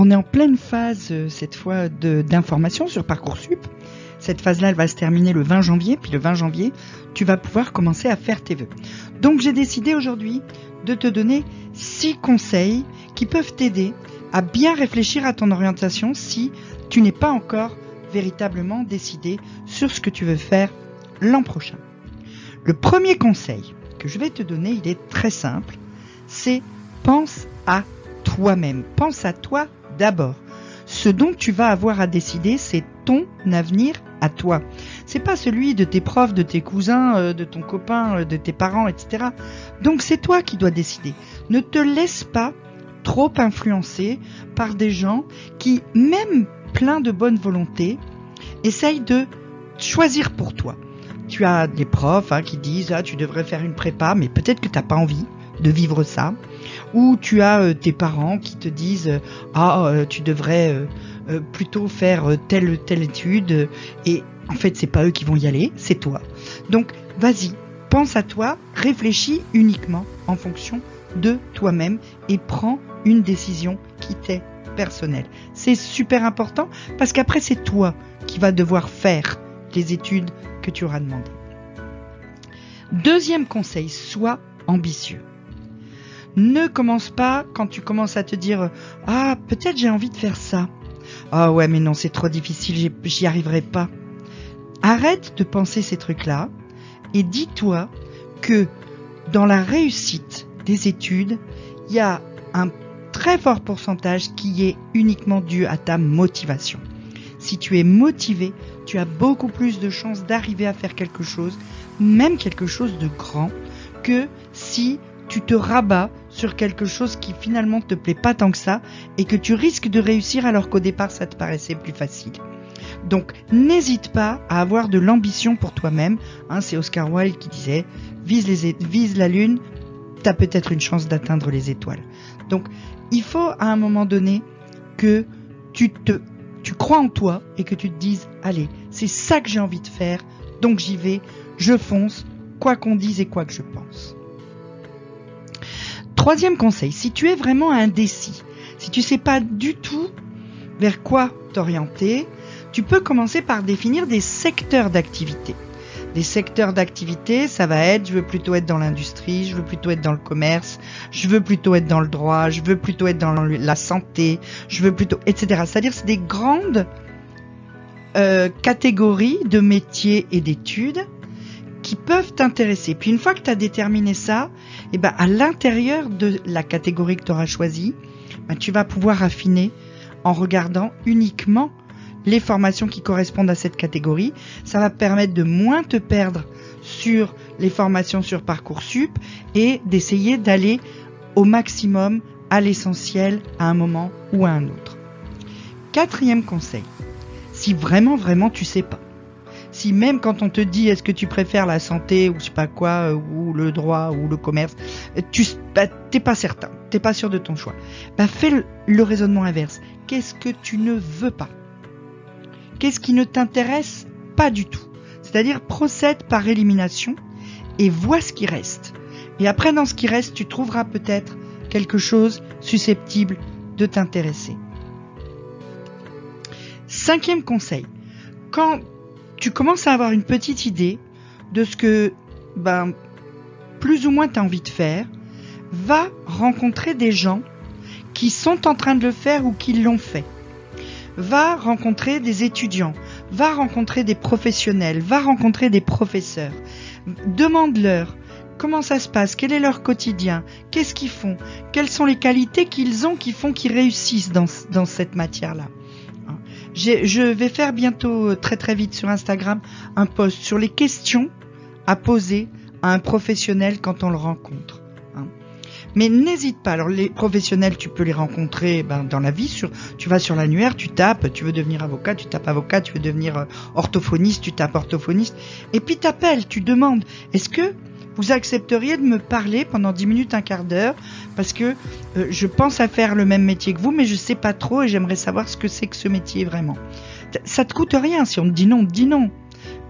On est en pleine phase euh, cette fois d'information sur Parcoursup. Cette phase-là, elle va se terminer le 20 janvier, puis le 20 janvier, tu vas pouvoir commencer à faire tes vœux. Donc j'ai décidé aujourd'hui de te donner six conseils qui peuvent t'aider à bien réfléchir à ton orientation si tu n'es pas encore véritablement décidé sur ce que tu veux faire l'an prochain. Le premier conseil que je vais te donner, il est très simple, c'est pense à toi-même, pense à toi d'abord. Ce dont tu vas avoir à décider, c'est ton avenir à toi. C'est pas celui de tes profs, de tes cousins, euh, de ton copain, euh, de tes parents, etc. Donc c'est toi qui dois décider. Ne te laisse pas trop influencer par des gens qui, même plein de bonne volonté, essayent de choisir pour toi. Tu as des profs hein, qui disent ah tu devrais faire une prépa, mais peut-être que tu n'as pas envie de vivre ça. Ou tu as euh, tes parents qui te disent ah tu devrais euh, plutôt faire euh, telle telle étude et en fait c'est pas eux qui vont y aller, c'est toi. Donc vas-y, pense à toi, réfléchis uniquement en fonction de toi-même et prends une décision qui t'est personnelle. C'est super important parce qu'après c'est toi qui vas devoir faire les études que tu auras demandées. Deuxième conseil, sois ambitieux. Ne commence pas quand tu commences à te dire ah peut-être j'ai envie de faire ça ah ouais, mais non, c'est trop difficile, j'y arriverai pas. Arrête de penser ces trucs-là et dis-toi que dans la réussite des études, il y a un très fort pourcentage qui est uniquement dû à ta motivation. Si tu es motivé, tu as beaucoup plus de chances d'arriver à faire quelque chose, même quelque chose de grand, que si tu te rabats sur quelque chose qui finalement te plaît pas tant que ça et que tu risques de réussir alors qu'au départ ça te paraissait plus facile. Donc n'hésite pas à avoir de l'ambition pour toi-même. Hein, c'est Oscar Wilde qui disait vise, les, vise la lune, tu as peut-être une chance d'atteindre les étoiles. Donc il faut à un moment donné que tu te tu crois en toi et que tu te dises allez, c'est ça que j'ai envie de faire, donc j'y vais, je fonce, quoi qu'on dise et quoi que je pense. Troisième conseil, si tu es vraiment indécis, si tu sais pas du tout vers quoi t'orienter, tu peux commencer par définir des secteurs d'activité. Des secteurs d'activité, ça va être, je veux plutôt être dans l'industrie, je veux plutôt être dans le commerce, je veux plutôt être dans le droit, je veux plutôt être dans la santé, je veux plutôt, etc. C'est-à-dire, c'est des grandes euh, catégories de métiers et d'études qui peuvent t'intéresser. Puis une fois que tu as déterminé ça, et eh ben à l'intérieur de la catégorie que tu auras choisie, ben, tu vas pouvoir affiner en regardant uniquement les formations qui correspondent à cette catégorie. Ça va permettre de moins te perdre sur les formations sur Parcoursup et d'essayer d'aller au maximum à l'essentiel à un moment ou à un autre. Quatrième conseil, si vraiment vraiment tu sais pas, si même quand on te dit est-ce que tu préfères la santé ou je sais pas quoi, euh, ou le droit ou le commerce, tu bah, t'es pas certain, t'es pas sûr de ton choix. Bah fais le, raisonnement inverse. Qu'est-ce que tu ne veux pas? Qu'est-ce qui ne t'intéresse pas du tout? C'est-à-dire procède par élimination et vois ce qui reste. Et après dans ce qui reste, tu trouveras peut-être quelque chose susceptible de t'intéresser. Cinquième conseil. Quand tu commences à avoir une petite idée de ce que, ben, plus ou moins tu as envie de faire, va rencontrer des gens qui sont en train de le faire ou qui l'ont fait. Va rencontrer des étudiants, va rencontrer des professionnels, va rencontrer des professeurs. Demande-leur comment ça se passe, quel est leur quotidien, qu'est-ce qu'ils font, quelles sont les qualités qu'ils ont qui font qu'ils réussissent dans, dans cette matière-là. Je vais faire bientôt, euh, très très vite sur Instagram, un post sur les questions à poser à un professionnel quand on le rencontre. Hein. Mais n'hésite pas. Alors les professionnels, tu peux les rencontrer ben, dans la vie. Tu vas sur l'annuaire, tu tapes, tu veux devenir avocat, tu tapes avocat, tu veux devenir euh, orthophoniste, tu tapes orthophoniste. Et puis t'appelles, tu demandes, est-ce que vous accepteriez de me parler pendant 10 minutes, un quart d'heure, parce que euh, je pense à faire le même métier que vous, mais je sais pas trop et j'aimerais savoir ce que c'est que ce métier vraiment. Ça te coûte rien si on te dit non, on te dit non.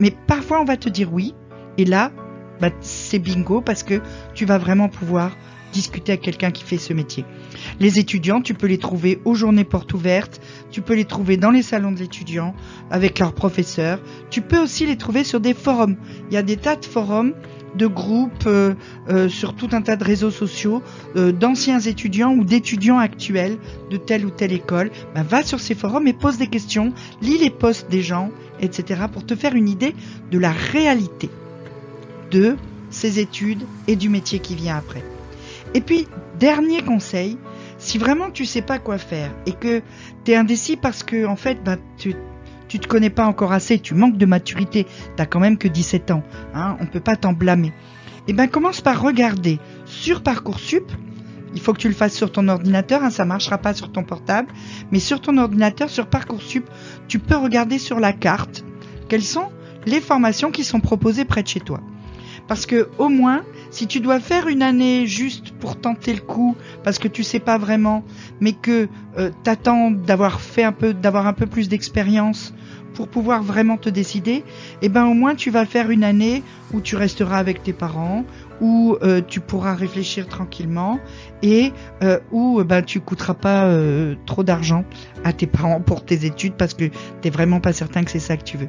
Mais parfois on va te dire oui, et là, bah, c'est bingo parce que tu vas vraiment pouvoir discuter avec quelqu'un qui fait ce métier. Les étudiants, tu peux les trouver aux journées portes ouvertes, tu peux les trouver dans les salons de l'étudiant avec leurs professeurs, tu peux aussi les trouver sur des forums. Il y a des tas de forums de groupes euh, euh, sur tout un tas de réseaux sociaux euh, d'anciens étudiants ou d'étudiants actuels de telle ou telle école. Bah, va sur ces forums et pose des questions, lis les posts des gens, etc. pour te faire une idée de la réalité de ces études et du métier qui vient après. Et puis, dernier conseil, si vraiment tu sais pas quoi faire et que tu es indécis parce que en fait bah, tu tu te connais pas encore assez, tu manques de maturité, t'as quand même que 17 ans, hein, on peut pas t'en blâmer. Eh ben commence par regarder sur Parcoursup. Il faut que tu le fasses sur ton ordinateur, hein, ça marchera pas sur ton portable, mais sur ton ordinateur, sur Parcoursup, tu peux regarder sur la carte quelles sont les formations qui sont proposées près de chez toi. Parce que au moins, si tu dois faire une année juste pour tenter le coup, parce que tu sais pas vraiment, mais que euh, t'attends d'avoir fait un peu, d'avoir un peu plus d'expérience pour pouvoir vraiment te décider, eh ben au moins tu vas faire une année où tu resteras avec tes parents, où euh, tu pourras réfléchir tranquillement et euh, où ben tu coûteras pas euh, trop d'argent à tes parents pour tes études parce que t'es vraiment pas certain que c'est ça que tu veux.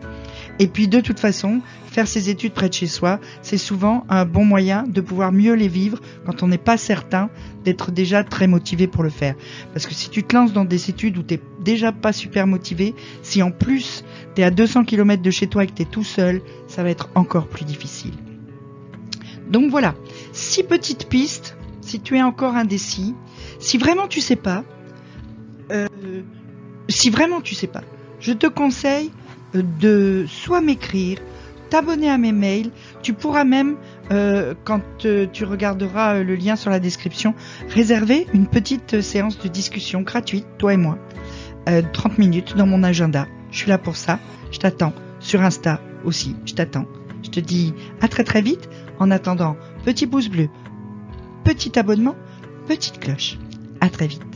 Et puis de toute façon, faire ses études près de chez soi, c'est souvent un bon moyen de pouvoir mieux les vivre quand on n'est pas certain d'être déjà très motivé pour le faire. Parce que si tu te lances dans des études où t'es déjà pas super motivé, si en plus t'es à 200 km de chez toi et que t'es tout seul, ça va être encore plus difficile. Donc voilà, six petites pistes si tu es encore indécis. Si vraiment tu sais pas, euh, si vraiment tu sais pas, je te conseille euh, de soit m'écrire, t'abonner à mes mails. Tu pourras même, euh, quand tu regarderas le lien sur la description, réserver une petite séance de discussion gratuite, toi et moi, 30 minutes dans mon agenda. Je suis là pour ça. Je t'attends sur Insta aussi. Je t'attends. Je te dis à très très vite. En attendant, petit pouce bleu, petit abonnement, petite cloche. À très vite.